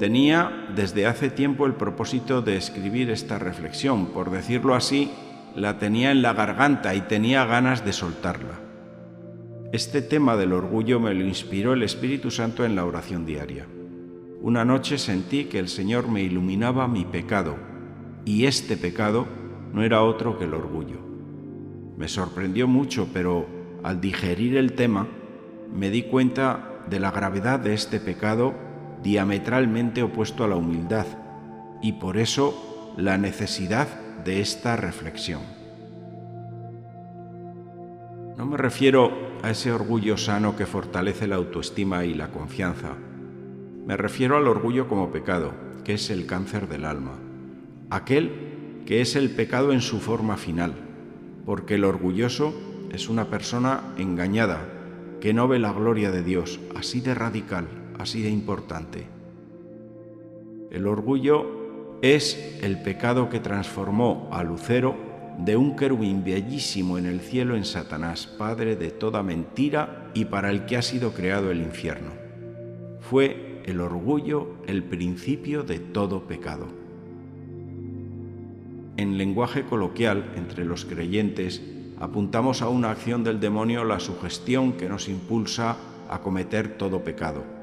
Tenía desde hace tiempo el propósito de escribir esta reflexión, por decirlo así, la tenía en la garganta y tenía ganas de soltarla. Este tema del orgullo me lo inspiró el Espíritu Santo en la oración diaria. Una noche sentí que el Señor me iluminaba mi pecado, y este pecado no era otro que el orgullo. Me sorprendió mucho, pero al digerir el tema, me di cuenta de la gravedad de este pecado diametralmente opuesto a la humildad, y por eso la necesidad de esta reflexión. No me refiero a ese orgullo sano que fortalece la autoestima y la confianza. Me refiero al orgullo como pecado, que es el cáncer del alma. Aquel que es el pecado en su forma final, porque el orgulloso es una persona engañada, que no ve la gloria de Dios, así de radical, así de importante. El orgullo es el pecado que transformó a Lucero de un querubín bellísimo en el cielo en Satanás, padre de toda mentira y para el que ha sido creado el infierno. Fue el orgullo el principio de todo pecado. En lenguaje coloquial entre los creyentes apuntamos a una acción del demonio la sugestión que nos impulsa a cometer todo pecado.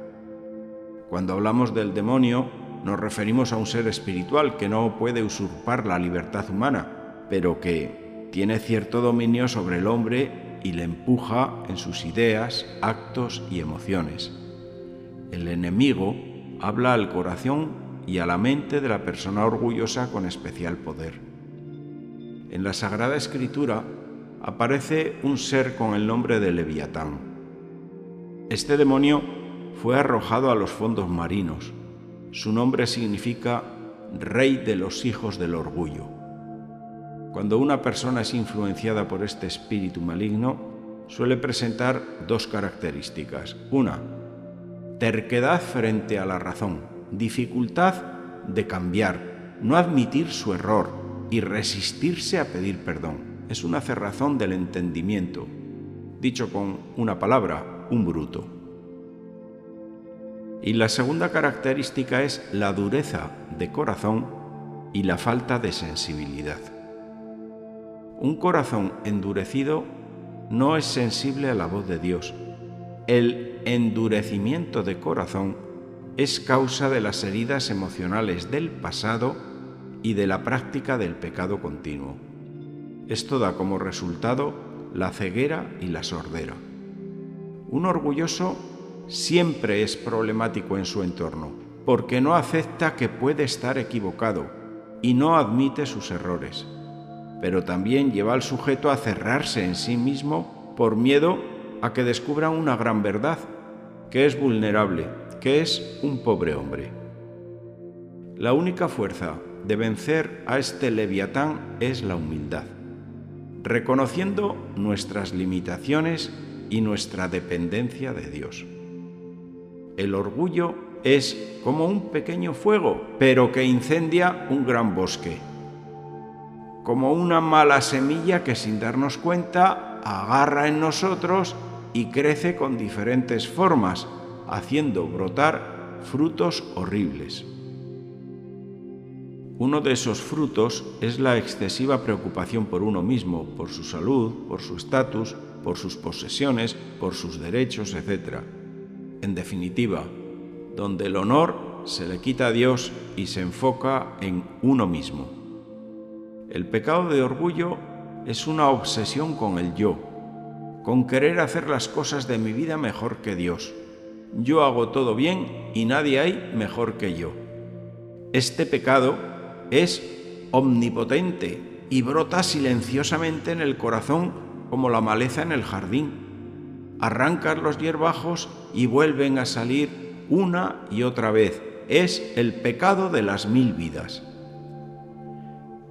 Cuando hablamos del demonio, nos referimos a un ser espiritual que no puede usurpar la libertad humana, pero que tiene cierto dominio sobre el hombre y le empuja en sus ideas, actos y emociones. El enemigo habla al corazón y a la mente de la persona orgullosa con especial poder. En la Sagrada Escritura aparece un ser con el nombre de Leviatán. Este demonio fue arrojado a los fondos marinos, su nombre significa Rey de los hijos del orgullo. Cuando una persona es influenciada por este espíritu maligno, suele presentar dos características. Una, terquedad frente a la razón, dificultad de cambiar, no admitir su error y resistirse a pedir perdón. Es una cerrazón del entendimiento. Dicho con una palabra, un bruto. Y la segunda característica es la dureza de corazón y la falta de sensibilidad. Un corazón endurecido no es sensible a la voz de Dios. El endurecimiento de corazón es causa de las heridas emocionales del pasado y de la práctica del pecado continuo. Esto da como resultado la ceguera y la sordera. Un orgulloso siempre es problemático en su entorno, porque no acepta que puede estar equivocado y no admite sus errores. Pero también lleva al sujeto a cerrarse en sí mismo por miedo a que descubra una gran verdad, que es vulnerable, que es un pobre hombre. La única fuerza de vencer a este leviatán es la humildad, reconociendo nuestras limitaciones y nuestra dependencia de Dios. El orgullo es como un pequeño fuego, pero que incendia un gran bosque. Como una mala semilla que sin darnos cuenta agarra en nosotros y crece con diferentes formas, haciendo brotar frutos horribles. Uno de esos frutos es la excesiva preocupación por uno mismo, por su salud, por su estatus, por sus posesiones, por sus derechos, etc en definitiva, donde el honor se le quita a Dios y se enfoca en uno mismo. El pecado de orgullo es una obsesión con el yo, con querer hacer las cosas de mi vida mejor que Dios. Yo hago todo bien y nadie hay mejor que yo. Este pecado es omnipotente y brota silenciosamente en el corazón como la maleza en el jardín arrancan los hierbajos y vuelven a salir una y otra vez. Es el pecado de las mil vidas.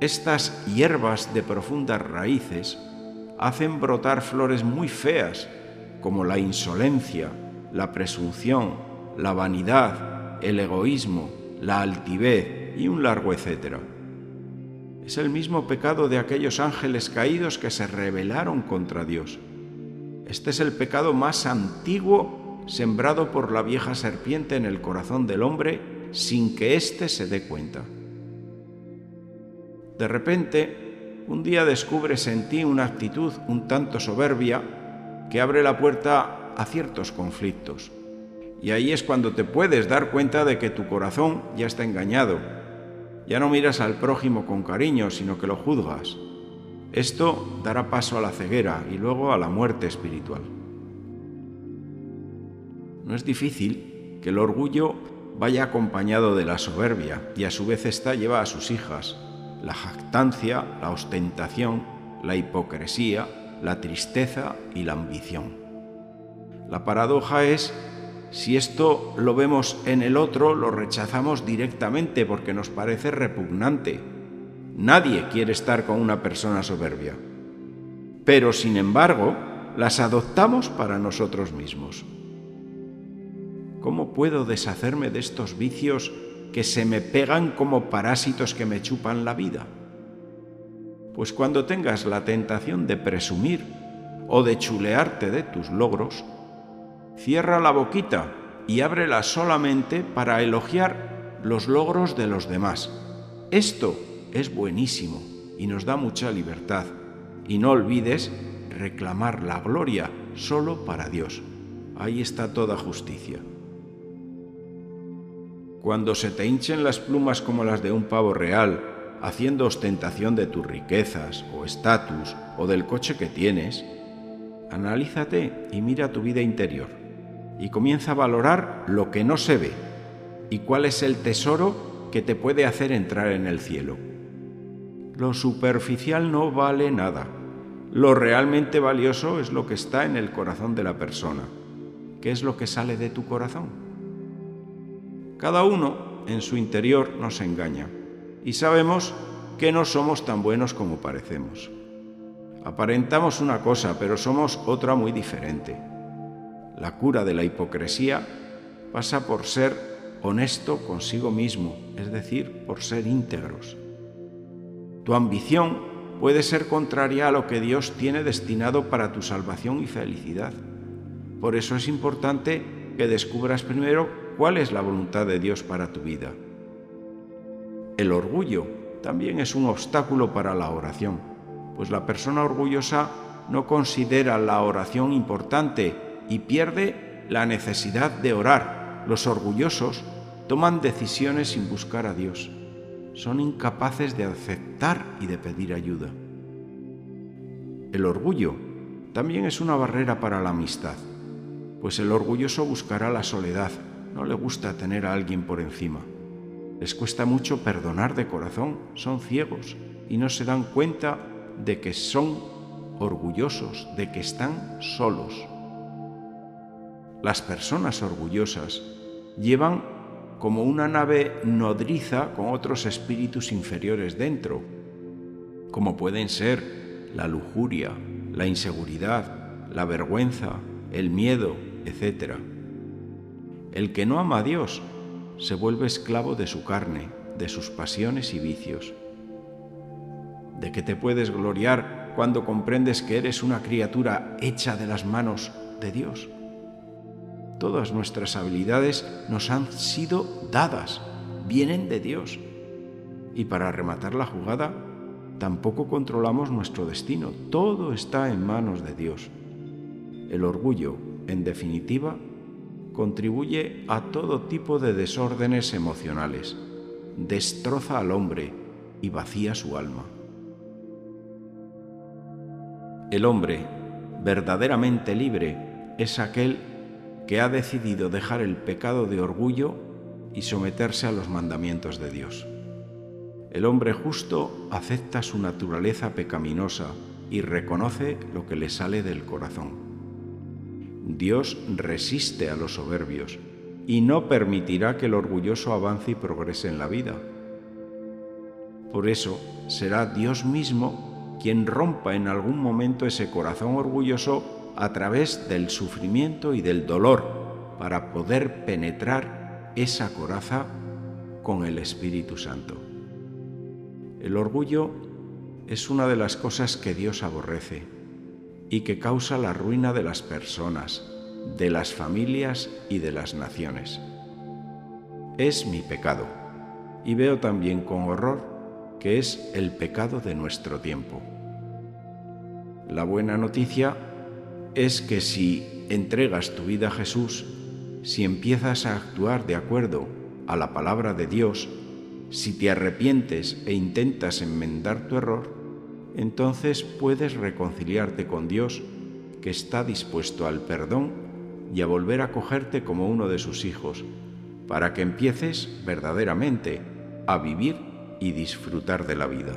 Estas hierbas de profundas raíces hacen brotar flores muy feas, como la insolencia, la presunción, la vanidad, el egoísmo, la altivez y un largo etcétera. Es el mismo pecado de aquellos ángeles caídos que se rebelaron contra Dios. Este es el pecado más antiguo sembrado por la vieja serpiente en el corazón del hombre sin que éste se dé cuenta. De repente, un día descubres en ti una actitud un tanto soberbia que abre la puerta a ciertos conflictos. Y ahí es cuando te puedes dar cuenta de que tu corazón ya está engañado. Ya no miras al prójimo con cariño, sino que lo juzgas. Esto dará paso a la ceguera y luego a la muerte espiritual. No es difícil que el orgullo vaya acompañado de la soberbia y a su vez esta lleva a sus hijas la jactancia, la ostentación, la hipocresía, la tristeza y la ambición. La paradoja es, si esto lo vemos en el otro, lo rechazamos directamente porque nos parece repugnante. Nadie quiere estar con una persona soberbia. Pero, sin embargo, las adoptamos para nosotros mismos. ¿Cómo puedo deshacerme de estos vicios que se me pegan como parásitos que me chupan la vida? Pues cuando tengas la tentación de presumir o de chulearte de tus logros, cierra la boquita y ábrela solamente para elogiar los logros de los demás. Esto es buenísimo y nos da mucha libertad. Y no olvides reclamar la gloria solo para Dios. Ahí está toda justicia. Cuando se te hinchen las plumas como las de un pavo real, haciendo ostentación de tus riquezas o estatus o del coche que tienes, analízate y mira tu vida interior y comienza a valorar lo que no se ve y cuál es el tesoro que te puede hacer entrar en el cielo. Lo superficial no vale nada. Lo realmente valioso es lo que está en el corazón de la persona. ¿Qué es lo que sale de tu corazón? Cada uno en su interior nos engaña y sabemos que no somos tan buenos como parecemos. Aparentamos una cosa, pero somos otra muy diferente. La cura de la hipocresía pasa por ser honesto consigo mismo, es decir, por ser íntegros. Tu ambición puede ser contraria a lo que Dios tiene destinado para tu salvación y felicidad. Por eso es importante que descubras primero cuál es la voluntad de Dios para tu vida. El orgullo también es un obstáculo para la oración, pues la persona orgullosa no considera la oración importante y pierde la necesidad de orar. Los orgullosos toman decisiones sin buscar a Dios. Son incapaces de aceptar y de pedir ayuda. El orgullo también es una barrera para la amistad, pues el orgulloso buscará la soledad, no le gusta tener a alguien por encima. Les cuesta mucho perdonar de corazón, son ciegos y no se dan cuenta de que son orgullosos, de que están solos. Las personas orgullosas llevan como una nave nodriza con otros espíritus inferiores dentro, como pueden ser la lujuria, la inseguridad, la vergüenza, el miedo, etc. El que no ama a Dios se vuelve esclavo de su carne, de sus pasiones y vicios. ¿De qué te puedes gloriar cuando comprendes que eres una criatura hecha de las manos de Dios? Todas nuestras habilidades nos han sido dadas, vienen de Dios. Y para rematar la jugada, tampoco controlamos nuestro destino, todo está en manos de Dios. El orgullo, en definitiva, contribuye a todo tipo de desórdenes emocionales, destroza al hombre y vacía su alma. El hombre verdaderamente libre es aquel que ha decidido dejar el pecado de orgullo y someterse a los mandamientos de Dios. El hombre justo acepta su naturaleza pecaminosa y reconoce lo que le sale del corazón. Dios resiste a los soberbios y no permitirá que el orgulloso avance y progrese en la vida. Por eso será Dios mismo quien rompa en algún momento ese corazón orgulloso a través del sufrimiento y del dolor para poder penetrar esa coraza con el Espíritu Santo. El orgullo es una de las cosas que Dios aborrece y que causa la ruina de las personas, de las familias y de las naciones. es mi pecado. Y veo también con horror que es el pecado de nuestro tiempo. La buena noticia es que si entregas tu vida a Jesús, si empiezas a actuar de acuerdo a la palabra de Dios, si te arrepientes e intentas enmendar tu error, entonces puedes reconciliarte con Dios que está dispuesto al perdón y a volver a cogerte como uno de sus hijos, para que empieces verdaderamente a vivir y disfrutar de la vida.